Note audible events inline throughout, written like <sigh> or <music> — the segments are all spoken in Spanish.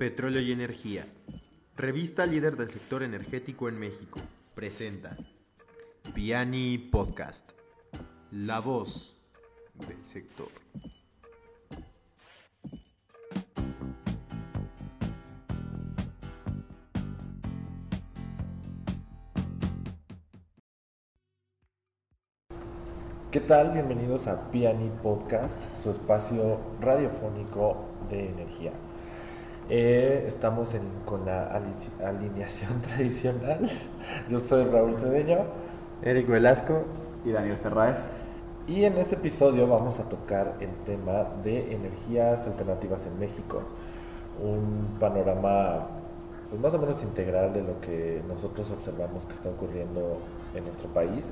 Petróleo y Energía. Revista líder del sector energético en México. Presenta Piani Podcast. La voz del sector. ¿Qué tal? Bienvenidos a Piani Podcast, su espacio radiofónico de energía. Eh, estamos en- con la alineación <laughs> tradicional. Yo soy Raúl Cedeño Eric Velasco. y Daniel Ferráez. y en este episodio vamos a tocar el tema de energías alternativas en México. Un panorama pues, más o menos integral de lo que nosotros observamos que está ocurriendo en nuestro país.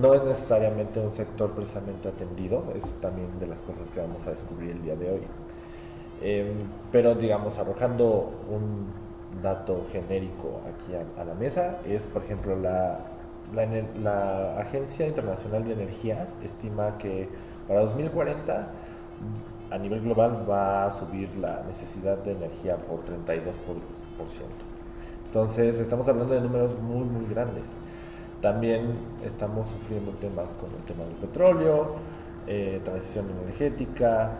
No es necesariamente un sector precisamente atendido, es también de las cosas que vamos a descubrir el día de hoy. Em, pero digamos, arrojando un dato genérico aquí a, la mesa, es por ejemplo la, la, Agencia Internacional de Energía estima que para 2040 a nivel global va a subir la necesidad de energía por 32%. Entonces estamos hablando de números muy muy grandes. También estamos sufriendo temas con el tema del petróleo, eh, transición energética,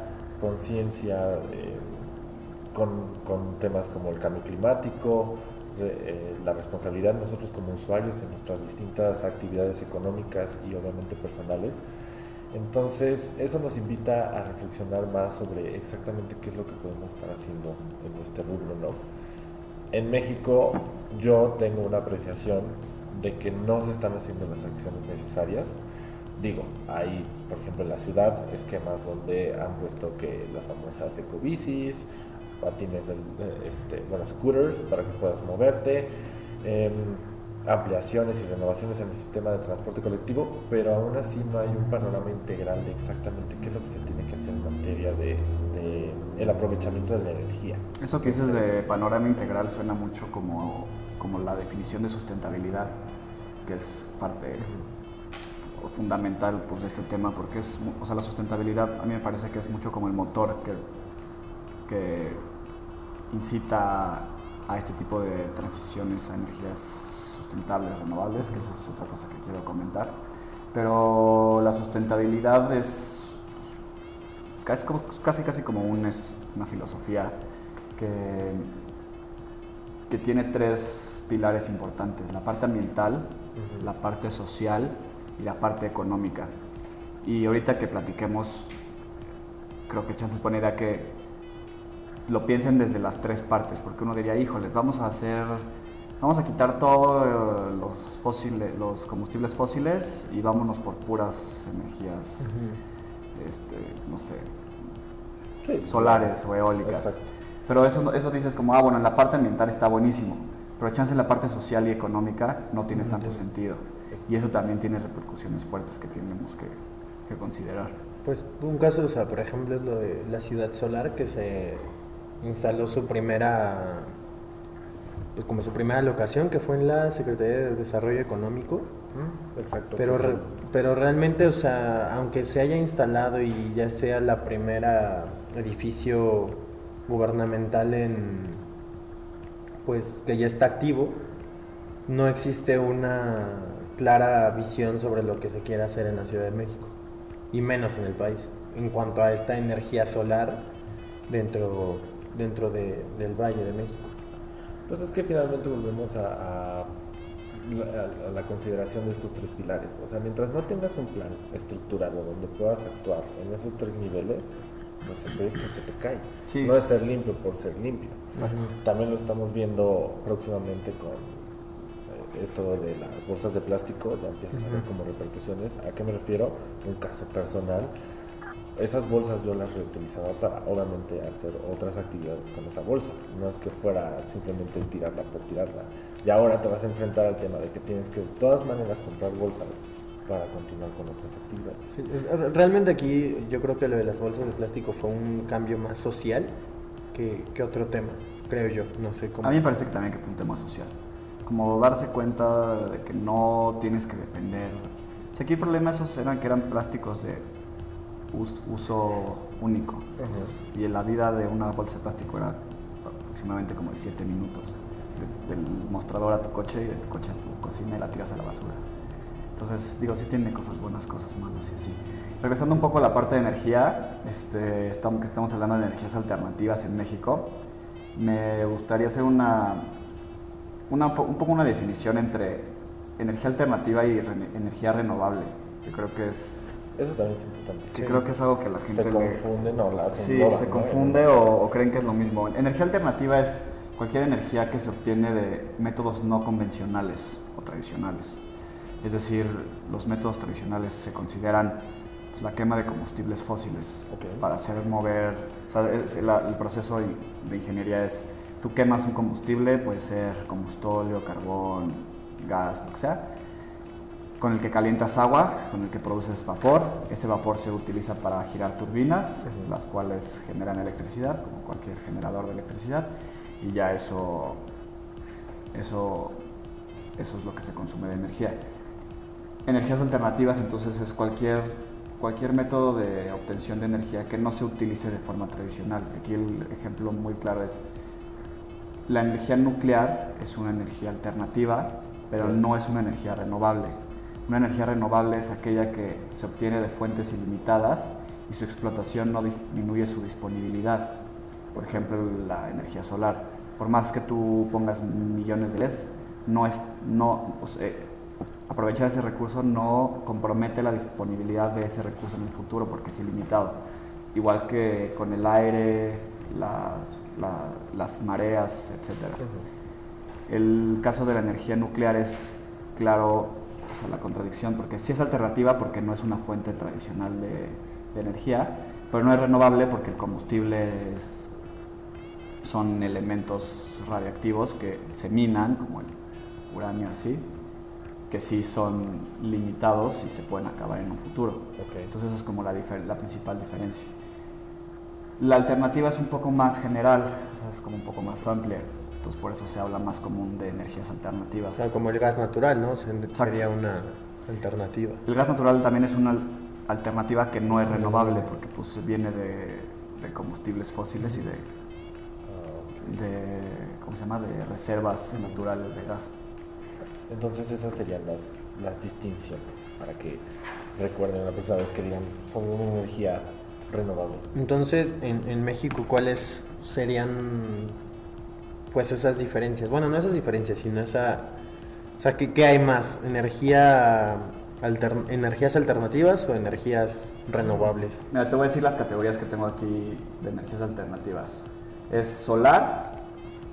conciencia eh, con, con temas como el cambio climático, eh, la responsabilidad nosotros como usuarios en nuestras distintas actividades económicas y obviamente personales. Entonces, eso nos invita a reflexionar más sobre exactamente qué es lo que podemos estar haciendo en este rubro, ¿no? En México yo tengo una apreciación de que no se están haciendo las acciones necesarias. Digo, hay, por ejemplo, en la ciudad esquemas donde han puesto que las famosas ecobicis, patines, del, eh, este, bueno, scooters para que puedas moverte, em, ampliaciones y renovaciones en el sistema de transporte colectivo, pero aún así no hay un panorama integral de exactamente qué es lo que se tiene que hacer en materia de, de el aprovechamiento de la energía. Eso que dices de panorama integral suena mucho como, como la definición de sustentabilidad, que es parte fundamental pues, de este tema, porque es, o sea, la sustentabilidad a mí me parece que es mucho como el motor que, que incita a este tipo de transiciones a energías sustentables, renovables, que esa es otra cosa que quiero comentar. Pero la sustentabilidad es casi, como- casi, casi como un, es una filosofía que, que tiene tres pilares importantes, la parte ambiental, Ujú. la parte social y la parte económica. Y ahorita que platiquemos, creo que chances buena idea que lo piensen desde las tres partes, porque uno diría, híjoles, vamos a hacer, vamos a quitar todos los fósiles, los combustibles fósiles y vámonos por puras energías, este, no sé, Sí, solares o eólicas. Exacto. Pero eso, eso dices como, ah, bueno, en la parte ambiental está buenísimo, pero chance en la parte social y económica no tiene tanto sentido. Y eso también tiene repercusiones fuertes que tenemos que, que considerar. Pues un caso, o sea, por ejemplo, es lo de la ciudad solar que se instaló su primera, pues como su primera locación, que fue en la Secretaría de Desarrollo Económico. Exacto. Pero, re- pero realmente, o sea, aunque se haya instalado y ya sea la primera edificio gubernamental en, pues, que ya está activo, no existe una clara visión sobre lo que se quiere hacer en la Ciudad de México, y menos en el país, en cuanto a esta energía solar dentro, dentro de- del Valle de México. Pues es que finalmente volvemos a, a la, a la consideración de estos tres pilares. O sea, mientras no tengas un plan estructurado donde puedas actuar en esos tres niveles, pues el proyecto se te cae. Sí. No es ser limpio por ser limpio. También lo estamos viendo próximamente con esto de las bolsas de plástico, ya empiezas a ver como repercusiones. ¿A qué me refiero? Un caso personal. Esas bolsas yo las reutilizaba para obviamente hacer otras actividades con esa bolsa. No es que fuera simplemente tirarla por tirarla. Y ahora te vas a enfrentar al tema de que tienes que de todas maneras comprar bolsas para continuar con otras actividades. Sí, es- Realmente aquí yo creo que lo de las bolsas de plástico fue un cambio más social que, que otro tema, creo yo. No sé cómo. A mí me parece que también que fue un tema social. Como darse cuenta de que no tienes que depender. O sea, aquí el problema esos eran que eran plásticos de us- uso único. Ajá. Y la vida de una bolsa de plástico era aproximadamente como de 7 minutos. del mostrador a tu coche y de tu coche a tu cocina y la tiras a la basura. Entonces, digo, sí tiene cosas buenas, cosas malas y así. Regresando un poco a la parte de energía, este, estamos, que estamos hablando de energías alternativas en México, me gustaría hacer una, una, un poco una definición entre energía alternativa y energía renovable, que creo que es... Eso también es importante. Que creo que es algo que la gente... Se confunde, no, la Sí, se confunde o, o creen que es lo mismo. Energía alternativa es cualquier energía que se obtiene de métodos no convencionales o tradicionales. Es decir, los métodos tradicionales se consideran pues, la quema de combustibles fósiles para hacer mover, o sea, el proceso de ingeniería es, tú quemas un combustible, puede ser combustóleo, carbón, gas, lo que sea, con el que calientas agua, con el que produces vapor. Ese vapor se utiliza para girar turbinas, las cuales generan electricidad, como cualquier generador de electricidad, y ya eso, eso, eso es lo que se consume de energía. Energías alternativas entonces es cualquier, cualquier método de obtención de energía que no se utilice de forma tradicional. Aquí el ejemplo muy claro es la energía nuclear es una energía alternativa, pero no es una energía renovable. Una energía renovable es aquella que se obtiene de fuentes ilimitadas y su explotación no disminuye su disponibilidad. Por ejemplo, la energía solar. Por más que tú pongas millones de LEDs, no es, no, aprovechar ese recurso no compromete la disponibilidad de ese recurso en el futuro porque es ilimitado. Igual que con el aire, las, mareas, etc. El caso de la energía nuclear es, claro, la contradicción, porque sí es alternativa porque no es una fuente tradicional de, energía, pero no es renovable porque el combustible son elementos radiactivos que se minan, como el uranio así, que sí son limitados y se pueden acabar en un futuro. Entonces eso es como la, la principal diferencia. La alternativa es un poco más general, es como un poco más amplia. Entonces por eso se habla más común de energías alternativas. como el gas natural, ¿no? Sería una alternativa. El gas natural también es una alternativa que no es renovable porque pues viene de, de combustibles fósiles y de, de, ¿cómo se llama? de reservas naturales de gas. Entonces esas serían las, las distinciones para que recuerden la próxima vez que digan son una energía renovable. Entonces, en, en México, ¿cuáles serían pues esas diferencias? Bueno, no esas diferencias, sino esa... O sea, ¿qué, qué hay más? ¿Energía energías alternativas o energías renovables? Mira, te voy a decir las categorías que tengo aquí de energías alternativas. Es solar,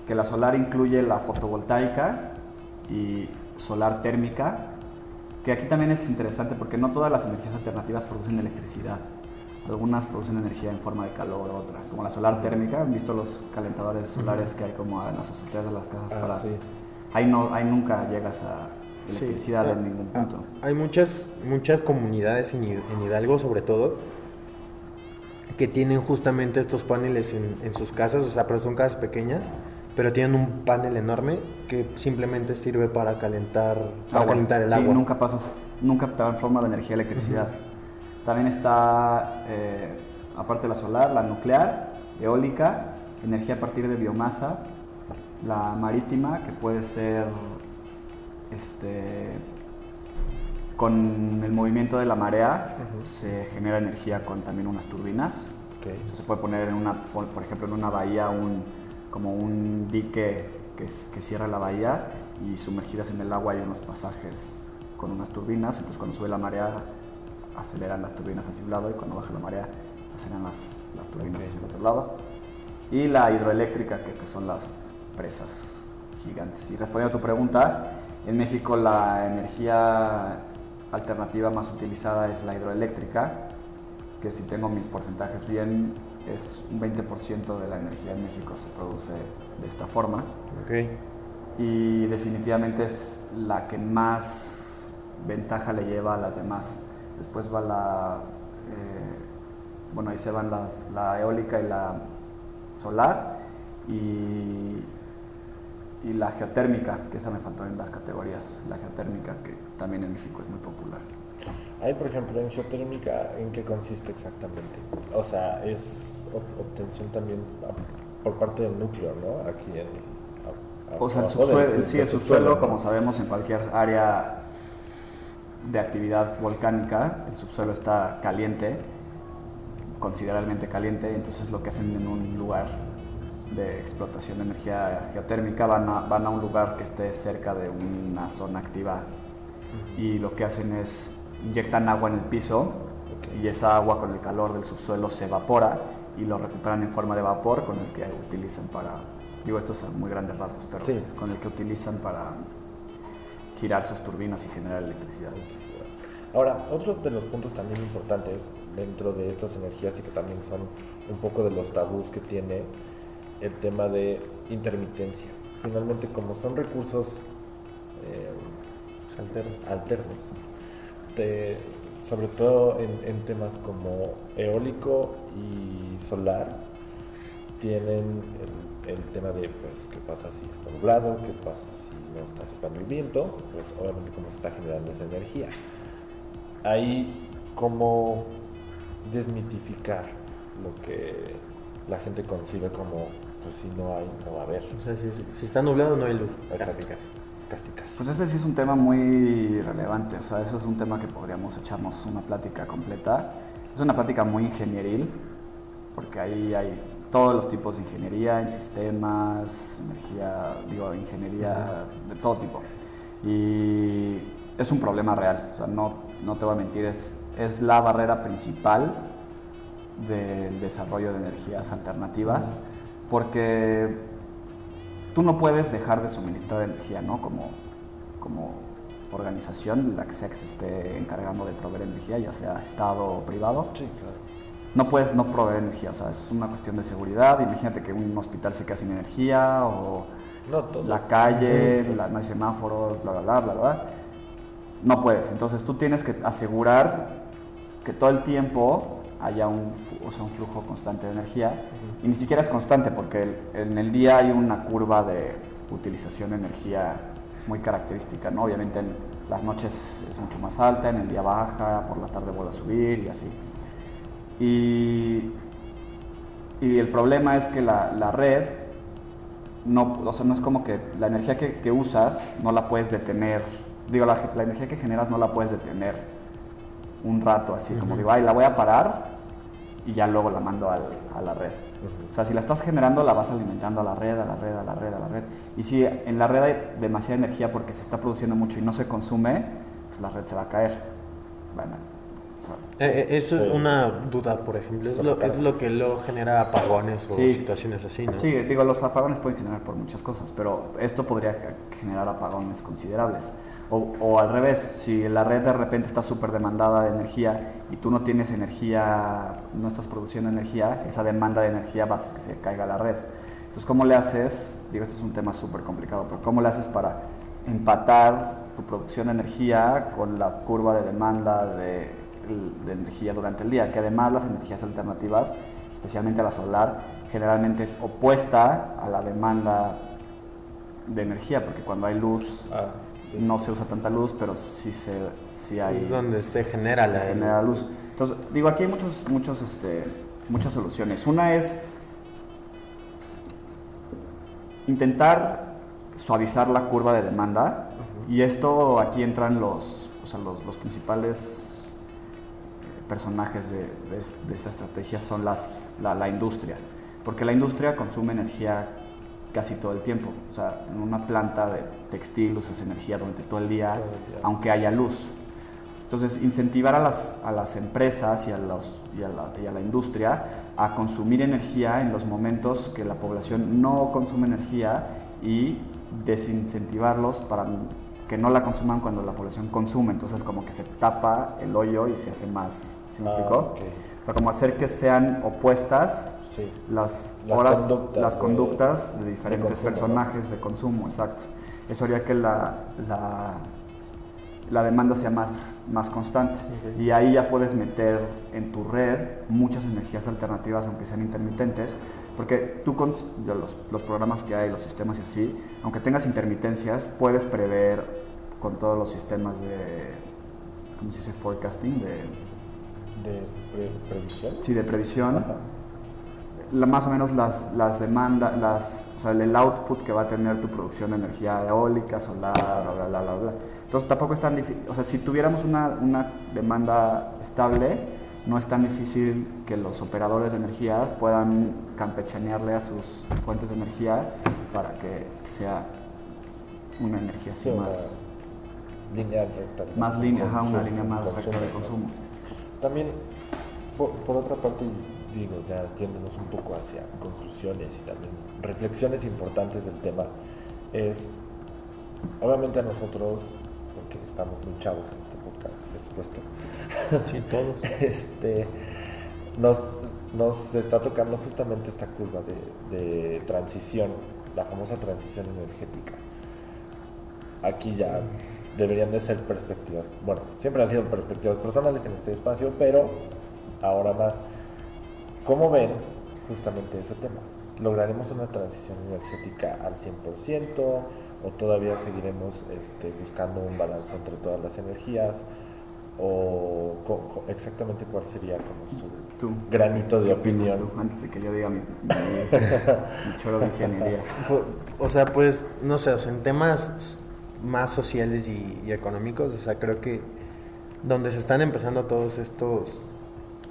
que la solar incluye la fotovoltaica y solar térmica, que aquí también es interesante porque no todas las energías alternativas producen electricidad. Algunas producen energía en forma de calor, otra, como la solar térmica. ¿Han visto los calentadores solares que hay como en las azoteas de las casas? Ah, para... ahí, no, ahí nunca llegas a electricidad en ah, ningún punto. Ah, hay muchas, muchas comunidades en, Hidalgo, sobre todo, que tienen justamente estos paneles en, en, sus casas, o sea, pero son casas pequeñas pero tienen un panel enorme que simplemente sirve para calentar, para calentar el agua. Nunca pasas, nunca te forma de energía electricidad. También está, eh, aparte de la solar, la nuclear, eólica, energía a partir de biomasa, la marítima, que puede ser este, con el movimiento de la marea, se genera energía con también unas turbinas. se puede poner en una, por ejemplo, en una bahía un como un dique que, que, cierra la bahía y sumergidas en el agua hay unos pasajes con unas turbinas, entonces cuando sube la marea aceleran las turbinas hacia un lado y cuando baja la marea aceleran las, las turbinas hacia el otro lado. Y la hidroeléctrica, que, son las presas gigantes. Y respondiendo a tu pregunta, en México la energía alternativa más utilizada es la hidroeléctrica, que si tengo mis porcentajes bien, es un 20% de la energía en México se produce de esta forma. Okay. Y definitivamente es la que más ventaja le lleva a las demás. Después va la, eh, bueno, ahí se van las, la eólica y la solar y, y la geotérmica, que esa me faltó en las categorías, la geotérmica que también en México es muy popular. Ahí, por ejemplo, en geotérmica, ¿en qué consiste exactamente? O sea, es obtención también por parte del núcleo, ¿no? Aquí en... o sea, el subsuelo, sí, el subsuelo, como sabemos, en cualquier área de actividad volcánica, el subsuelo está caliente, considerablemente caliente, entonces lo que hacen en un lugar de explotación de energía geotérmica van a, van a un lugar que esté cerca de una zona activa. Y lo que hacen es inyectan agua en el piso y esa agua con el calor del subsuelo se evapora y lo recuperan en forma de vapor con el que utilizan para, digo esto es muy grandes rasgos, pero con el que utilizan para girar sus turbinas y generar electricidad. Ahora, otro de los puntos también importantes dentro de estas energías y que también son un poco de los tabús que tiene el tema de intermitencia. Finalmente, como son recursos eh, alternos, sobre todo en, temas como eólico y solar, tienen el, tema de pues, qué pasa si está nublado, qué pasa si no está soplando el viento, pues obviamente cómo se está generando esa energía. Ahí, cómo desmitificar lo que la gente concibe como pues si no hay, no va a haber. O sea, si, está nublado no hay luz. Casi, casi, casi, Pues ese sí es un tema muy relevante, o sea, eso es un tema que podríamos echarnos una plática completa. Es una plática muy ingenieril, porque ahí hay todos los tipos de ingeniería, en sistemas, energía, digo, ingeniería de todo tipo. Y es un problema real, o sea, no, no te voy a mentir, es, es la barrera principal del desarrollo de energías alternativas porque tú no puedes dejar de suministrar energía, ¿no? Como, como organización, la que sea que se esté encargando de proveer energía, ya sea Estado o privado. Sí, claro. No puedes no proveer energía, o sea, es una cuestión de seguridad. Imagínate que un hospital se queda sin energía o la calle, no hay semáforos, bla, bla, bla, bla, bla. No puedes. Entonces tú tienes que asegurar que todo el tiempo haya un, un flujo constante de energía. Y ni siquiera es constante porque en el día hay una curva de utilización de energía muy característica. ¿no? Obviamente en las noches es mucho más alta, en el día baja, por la tarde vuelve a subir y así. Y, y el problema es que la, la red no, o sea, no es como que la energía que, que usas no la puedes detener, digo, la, la, energía que generas no la puedes detener un rato así, como digo, ay, la voy a parar y ya luego la mando al, a la red. O sea, si la estás generando, la vas alimentando a la red, a la red, a la red, a la red. Y si en la red hay demasiada energía porque se está produciendo mucho y no se consume, pues la red se va a caer. Bueno, eh, eh, eso es una duda, por ejemplo. Es lo, es lo, que luego genera apagones o situaciones así, ¿no? Sí, digo, los apagones pueden generar por muchas cosas, pero esto podría generar apagones considerables. O, al revés, si la red de repente está súper demandada de energía y tú no tienes energía, no estás produciendo energía, esa demanda de energía va a hacer que se caiga la red. Entonces, ¿cómo le haces? Digo, esto es un tema súper complicado, pero ¿cómo le haces para empatar tu producción de energía con la curva de demanda de, de energía durante el día? Que además las energías alternativas, especialmente la solar, generalmente es opuesta a la demanda de energía, porque cuando hay luz... Ah no se usa tanta luz, pero sí, se, sí hay... Es donde se genera la genera luz. Entonces, digo, aquí hay muchos, muchos, este, muchas soluciones. Una es intentar suavizar la curva de demanda y esto aquí entran los, o sea, los, los, principales personajes de, de, esta estrategia son las, la, la industria, porque la industria consume energía casi todo el tiempo. O sea, en una planta de textil usas energía durante todo el día, aunque haya luz. Entonces, incentivar a las, a las empresas y a, los, y, a la, y a la industria a consumir energía en los momentos que la población no consume energía y desincentivarlos para que no la consuman cuando la población consume. Entonces, como que se tapa el hoyo y se hace más. ¿Sí ah, O sea, como hacer que sean opuestas las, horas, conductas, las conductas de, diferentes personajes de consumo, exacto. Eso haría que la, la, la demanda sea más, más constante. Y ahí ya puedes meter en tu red muchas energías alternativas, aunque sean intermitentes, porque tú con los, los programas que hay, los sistemas y así, aunque tengas intermitencias, puedes prever con todos los sistemas de ¿cómo se dice? Forecasting, de, de pre- previsión. sí, de previsión. Ajá. La- más o menos las, las demandas, las, o sea, el output que va a tener tu producción de energía eólica, solar, bla, bla, bla, bla, bla. Entonces tampoco es tan difícil, o sea, si tuviéramos una, una demanda estable, no es tan difícil que los operadores de energía puedan campechanearle a sus fuentes de energía para que sea una energía así Sí, más, línea recta. más línea, ajá, una línea más recta de consumo. También, por, por otra parte, digo, ya yéndonos un poco hacia conclusiones y también reflexiones importantes del tema, es, obviamente a nosotros, porque estamos muy chavos en este podcast, por supuesto, Sí, todos. <laughs> este, nos, nos está tocando justamente esta curva de, de transición, la famosa transición energética. Aquí ya deberían de ser perspectivas, bueno, siempre han sido perspectivas personales en este espacio, pero ahora más, ¿cómo ven justamente ese tema? ¿Lograremos una transición energética al 100% o todavía seguiremos este, buscando un balance entre todas las energías? ¿O co- co- exactamente cuál sería como su Tú, granito de ¿qué opinas opinión? tú? Antes de que yo diga mi, mi- mi choro de <laughs> ingeniería. Pu- O sea, pues, no sé, o sea, en temas más sociales y, y económicos, o sea, creo que donde se están empezando todos estos,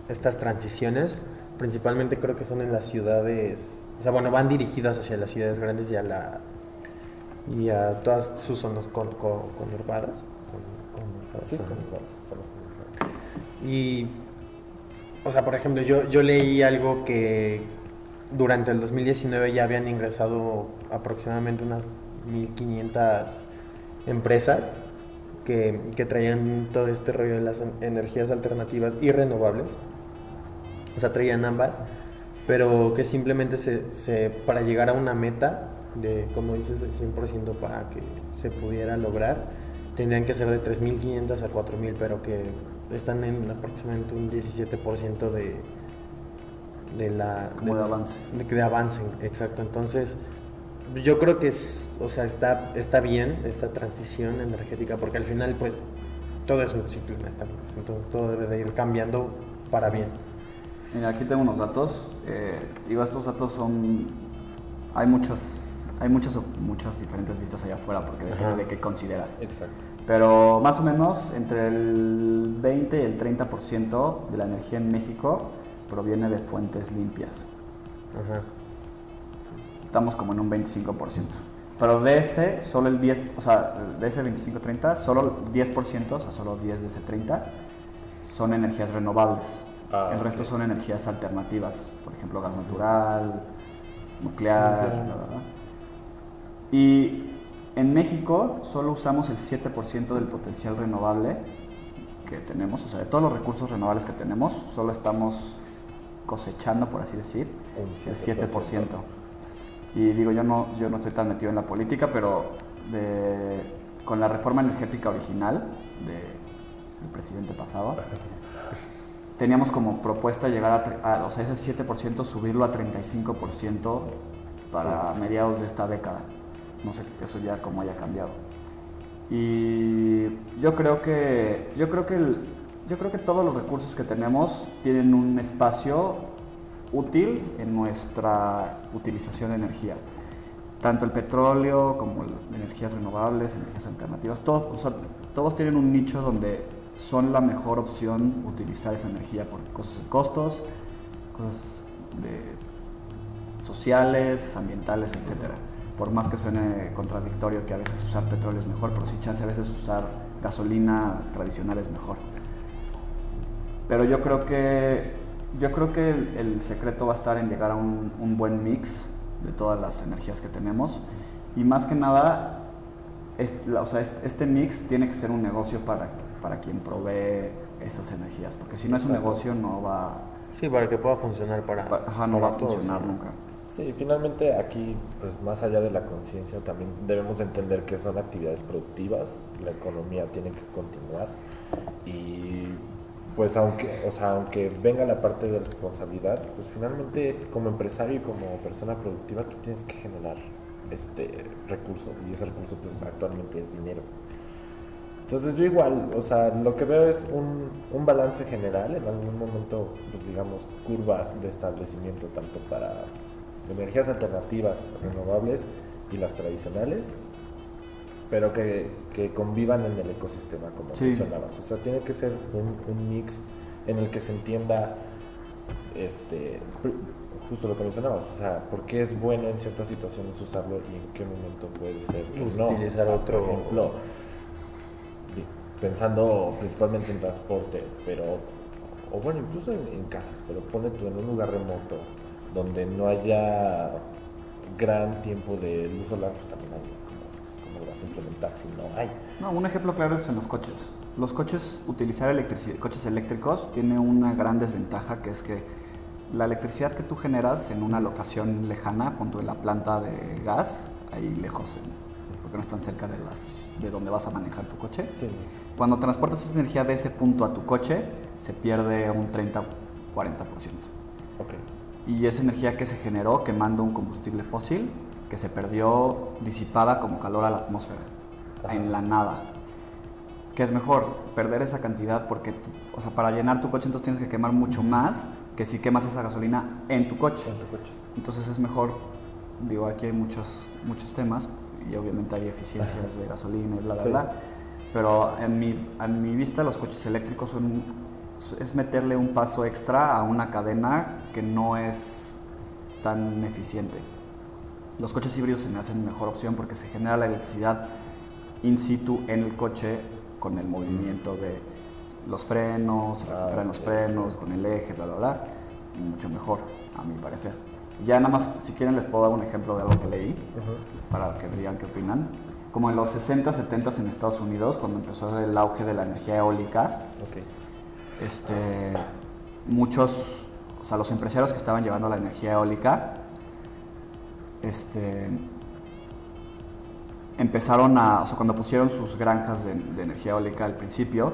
estas transiciones, principalmente creo que son en las ciudades, o sea, bueno, van dirigidas hacia las ciudades grandes y a la y a todas sus zonas con, con- conurbadas. Con- Sí, como igual. Y, o sea, por ejemplo, yo, yo leí algo que durante el 2019 ya habían ingresado aproximadamente unas 1.500 empresas que, que traían todo este rollo de las en- energías alternativas y renovables. O sea, traían ambas, pero que simplemente se, se- para llegar a una meta de, como dices, del 100% para que se pudiera lograr, tendrían que ser de 3.500 a 4.000, pero que están en aproximadamente un 17% de, de la... Como de los- avance. De, de avance, exacto. Entonces, yo creo que es, o sea, está, está bien esta transición energética, porque al final, pues, todo es un ciclo inestable. Entonces, todo debe de ir cambiando para bien. Mira, aquí tengo unos datos. Eh, digo, estos datos son. Hay muchos, hay muchas, muchas diferentes vistas allá afuera porque depende de qué consideras. Exacto. Pero más o menos entre el 20 y el 30% de la energía en México proviene de fuentes limpias. Ajá. Estamos como en un 25%. Pero de ese, solo el 10, o sea, de ese 25-30, solo el 10%, o sea, solo 10 de ese 30, son energías renovables. Ah, el resto son energías alternativas, por ejemplo, gas natural, nuclear, bla, bla, bla. Y en México solo usamos el 7% del potencial renovable que tenemos, o sea, de todos los recursos renovables que tenemos, solo estamos cosechando, por así decir, el 7%. Y digo, yo no, yo no estoy tan metido en la política, pero de- con la reforma energética original del presidente pasado, <laughs> teníamos como propuesta llegar a- o sea, ese 7% subirlo a 35% para mediados de esta década. No sé eso ya cómo haya cambiado. Y yo creo que yo creo que yo creo que todos los recursos que tenemos tienen un espacio útil en nuestra utilización de energía. Tanto el petróleo como energías renovables, energías alternativas, todos, todos tienen un nicho donde son la mejor opción utilizar esa energía por cosas de costos, cosas sociales, ambientales, etcétera. Por más que suene contradictorio que a veces usar petróleo es mejor, pero sí chance a veces usar gasolina tradicional es mejor. Pero yo creo que yo creo que el, el secreto va a estar en llegar a un, un buen mix de todas las energías que tenemos y más que nada es- la- o sea, este, este mix tiene que ser un negocio para, para quien provee esas energías, porque si no es un negocio no va, Sí, para que pueda funcionar para, pa- ajá, no va a funcionar nunca. Sí, finalmente aquí, pues más allá de la conciencia, también debemos de entender que son actividades productivas, la economía tiene que continuar y pues aunque, o sea, aunque venga la parte de responsabilidad, pues finalmente como empresario y como persona productiva tú tienes que generar este recurso y ese recurso pues actualmente es dinero. Entonces yo igual, o sea, lo que veo es un, un balance general, en algún momento, pues digamos, curvas de establecimiento tanto para energías alternativas renovables y las tradicionales, pero que, que convivan en el ecosistema, como Sí. mencionabas. O sea, tiene que ser un, un mix en el que se entienda este, justo lo que mencionabas, o sea, por qué es bueno en ciertas situaciones usarlo y en qué momento puede ser no. Utilizar O sea, otro- Por ejemplo, pensando principalmente en transporte, pero, o bueno, incluso en, en casas, pero pone tú en un lugar remoto donde no haya gran tiempo de luz solar, pues también ahí es como, como lo vas a implementar si no hay. No, un ejemplo claro es en los coches. Los coches, utilizar electricidad, coches eléctricos tiene una gran desventaja que es que la electricidad que tú generas en una locación lejana, punto en la planta de gas, ahí lejos, porque no están cerca de, las, de donde vas a manejar tu coche, Sí, cuando transportas esa energía de ese punto a tu coche, se pierde un 30-40%. ok. Y esa energía que se generó quemando un combustible fósil, que se perdió disipada como calor a la atmósfera, Ajá. en la nada. ¿Qué es mejor? Perder esa cantidad porque, tú- o sea, para llenar tu coche entonces tienes que quemar mucho más que si quemas esa gasolina en tu coche. En tu coche. Entonces es mejor, digo, aquí hay muchos, muchos temas y obviamente hay eficiencias de gasolina y bla, bla, Sí. bla. Pero en mi, a mi vista los coches eléctricos son, es meterle un paso extra a una cadena que no es tan eficiente. Los coches híbridos se me hacen mejor opción porque se genera la electricidad in situ en el coche con el movimiento de los frenos, Ah, recuperan los frenos, con el eje, bla, bla, bla. Mucho mejor, a mi parecer. Ya nada más, si quieren les puedo dar un ejemplo de algo que leí Ujú. para que digan qué opinan. Como en los 60, 70 en Estados Unidos, cuando empezó el auge de la energía eólica, Ok. Este, muchos, o sea, los empresarios que estaban llevando la energía eólica, este, empezaron a, o sea, cuando pusieron sus granjas de, energía eólica al principio,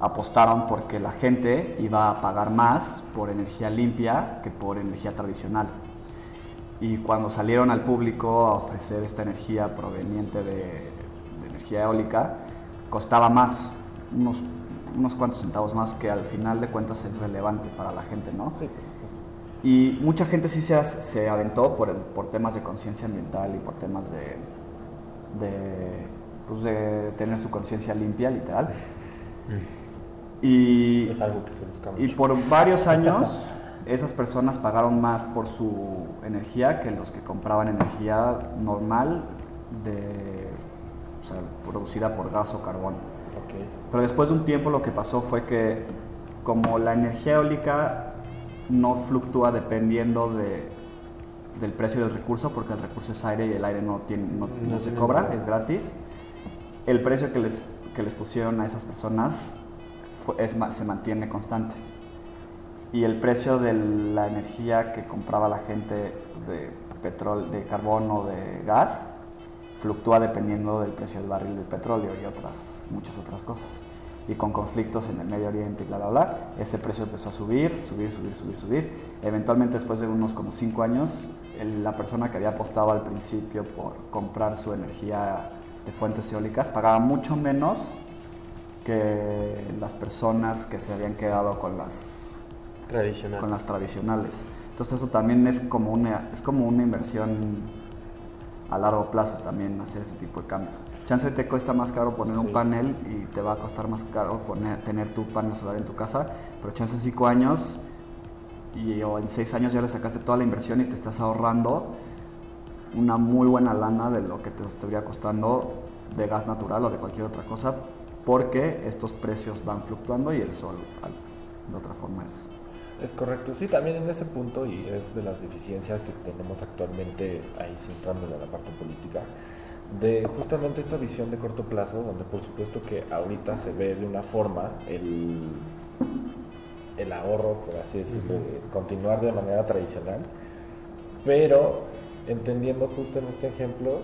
apostaron porque la gente iba a pagar más por energía limpia que por energía tradicional. Y cuando salieron al público a ofrecer esta energía proveniente de, de energía eólica, costaba más, unos, unos cuantos centavos más, que al final de cuentas es relevante para la gente, ¿no? Sí, por supuesto. Y mucha gente sí se, se aventó por, el- por temas de conciencia ambiental y por temas de, de, pues de tener su conciencia limpia, literal. Y, Es algo que se busca y por varios años <laughs> esas personas pagaron más por su energía que los que compraban energía normal de, o sea, producida por gas o carbón. Pero después de un tiempo lo que pasó fue que como la energía eólica no fluctúa dependiendo de, del precio del recurso, porque el recurso es aire y el aire no, tiene, no, No no se cobra, nada. es gratis, el precio que les, que les pusieron a esas personas fue- es se mantiene constante. Y el precio de la energía que compraba la gente de petróleo, de carbón o de gas fluctúa dependiendo del precio del barril de petróleo y otras, muchas otras cosas. Y con conflictos en el Medio Oriente y bla, bla, bla, ese precio empezó a subir, subir, subir, subir, subir. Eventualmente, después de unos como cinco años, el- la persona que había apostado al principio por comprar su energía de fuentes eólicas pagaba mucho menos que las personas que se habían quedado con las Tradicional. con las tradicionales. Entonces eso también es como una, es como una inversión a largo plazo también hacer ese tipo de cambios. Chance hoy te cuesta más caro poner un panel y te va a costar más caro poner, tener tu panel solar en tu casa, pero chance en 5 años y, o en 6 años ya le sacaste toda la inversión y te estás ahorrando una muy buena lana de lo que te estaría costando de gas natural o de cualquier otra cosa, porque estos precios van fluctuando y el sol de otra forma es Es correcto, sí, también en ese punto, y es de las deficiencias que tenemos actualmente, ahí centrándolo en la parte política, de justamente esta visión de corto plazo, donde por supuesto que ahorita se ve de una forma el, el ahorro, por así decirlo, de continuar de manera tradicional, pero entendiendo justo en este ejemplo,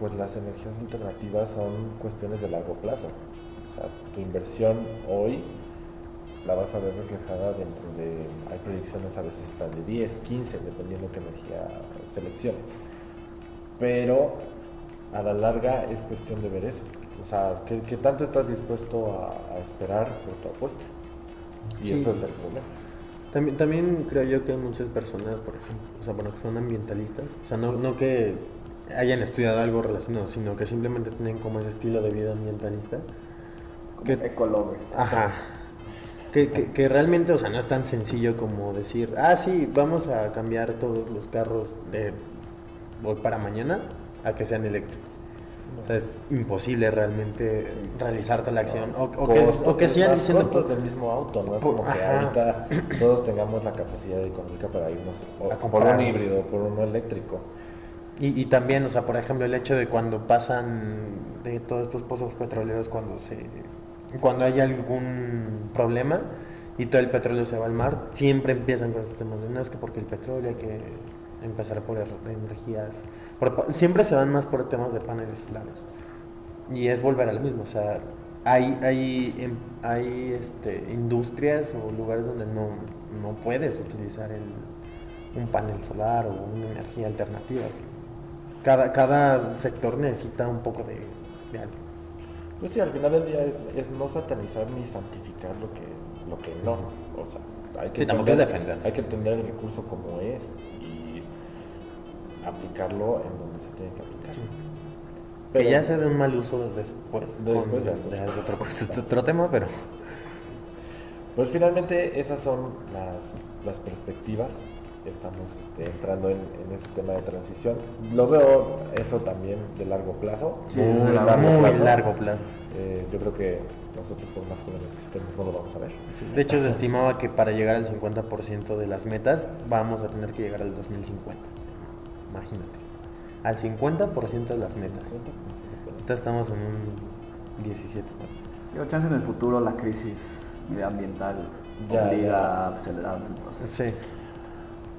pues las energías alternativas son cuestiones de largo plazo. O sea, tu inversión hoy la vas a ver reflejada dentro de, hay proyecciones a veces hasta de 10, 15, dependiendo qué energía selecciones. Pero a la larga es cuestión de ver eso. O sea, ¿qué, qué tanto estás dispuesto a, a esperar por tu apuesta? Y Sí. eso es el problema. También, también creo yo que hay muchas personas, por ejemplo, o sea, bueno, que son ambientalistas, o sea, no, no que hayan estudiado algo relacionado, sino que simplemente tienen como ese estilo de vida ambientalista. Como Que- ecolovers. Ajá. Que, que, que realmente, o sea, no es tan sencillo como decir, ah, sí, vamos a cambiar todos los carros de hoy para mañana a que sean eléctricos. O sea, es imposible realmente realizar tal acción. O, o que, Costos, o que más diciendo, costos del mismo auto, no es como que ahorita todos tengamos la capacidad económica para irnos A por comprar un híbrido, por uno eléctrico. Y, y también, o sea, por ejemplo, el hecho de cuando pasan de todos estos pozos petroleros, cuando se cuando hay algún problema y todo el petróleo se va al mar, siempre empiezan con estos temas de no es que porque el petróleo hay que empezar por er- energías. siempre se van más por temas de paneles solares. Y es volver al mismo, o sea, hay, hay, em- hay este, industrias o lugares donde no, no puedes utilizar un panel solar o una energía alternativa. Cada, cada sector necesita un poco de, de. Pues sí, al final del día es, es no satanizar ni santificar lo que, lo que no. O sea, hay que, Sí, entender- defender. hay que entender el recurso como es y aplicarlo en donde se tiene que aplicar. Que Pero- ya se dé un mal uso después. Después con- ya está. ya es otro, <laughs> otro tema, pero Pues finalmente esas son las, las perspectivas. Estamos este, entrando en, en ese tema de transición. Lo veo eso también de largo plazo. Sí, muy de largo muy plazo. largo plazo. Eh, yo creo que nosotros por más jóvenes que estemos no lo vamos a ver. De hecho, se estimaba que para llegar al 50% de las metas vamos a tener que llegar al 2050. Imagínate. Al 50% de las metas. Ahorita estamos en un 17. ¿no? Digo, chance en el futuro la crisis medioambiental Ya, obliga ya. a acelerar el proceso. Sí,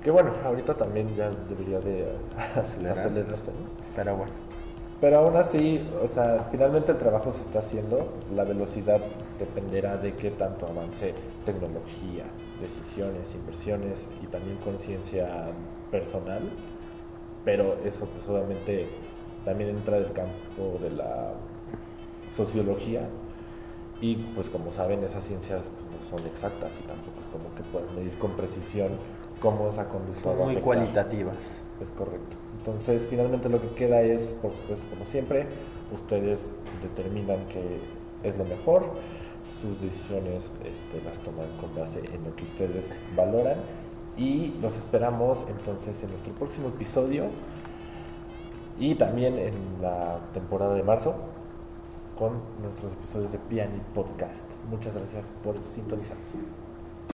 Que bueno, ahorita también ya debería de <laughs> Acelerarse. acelerarse. ¿no? pero bueno. Pero aún así, o sea, finalmente el trabajo se está haciendo, la velocidad dependerá de qué tanto avance tecnología, decisiones, inversiones y también conciencia personal, pero eso pues obviamente también entra del campo de la sociología y pues como saben esas ciencias pues, no son exactas y tampoco es como que puedan medir con precisión cómo esa conducta Son va a muy cualitativas. Es correcto. Entonces, finalmente lo que queda es, por supuesto, como siempre, ustedes determinan que es lo mejor, sus decisiones este, las toman con base en lo que ustedes valoran y los esperamos entonces en nuestro próximo episodio y también en la temporada de marzo con nuestros episodios de Piani Podcast. Muchas gracias por sintonizarnos.